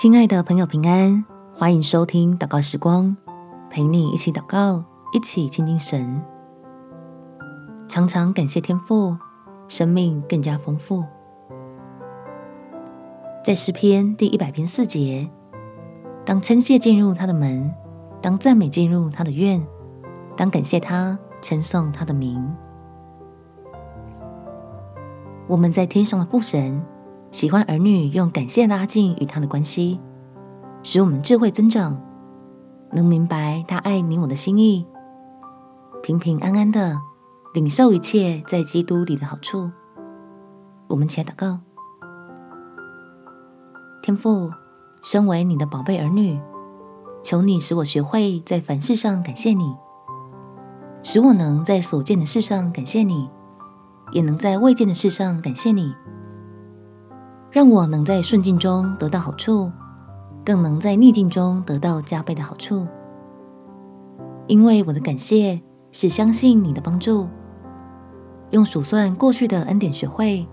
亲爱的朋友，平安，欢迎收听祷告时光，陪你一起祷告，一起亲近神。常常感谢天父，生命更加丰富。在诗篇第一百篇四节，当称谢进入他的门，当赞美进入他的院，当感谢他，称颂他的名。我们在天上的父神。喜欢儿女用感谢拉近与他的关系，使我们智慧增长，能明白他爱你我的心意，平平安安的领受一切在基督里的好处。我们起来祷告，天父，身为你的宝贝儿女，求你使我学会在凡事上感谢你，使我能在所见的事上感谢你，也能在未见的事上感谢你。让我能在顺境中得到好处，更能在逆境中得到加倍的好处。因为我的感谢是相信你的帮助，用数算过去的恩典，学会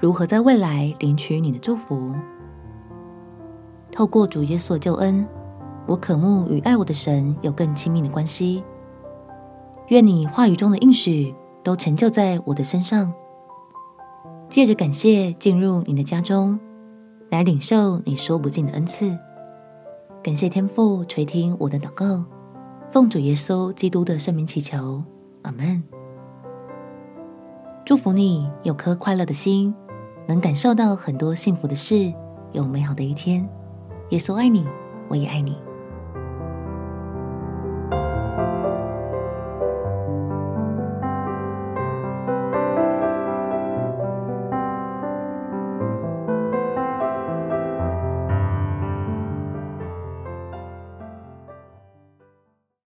如何在未来领取你的祝福。透过主耶稣救恩，我渴慕与爱我的神有更亲密的关系。愿你话语中的应许都成就在我的身上。借着感谢进入你的家中，来领受你说不尽的恩赐。感谢天父垂听我的祷告，奉主耶稣基督的圣名祈求，阿门。祝福你有颗快乐的心，能感受到很多幸福的事，有美好的一天。耶稣爱你，我也爱你。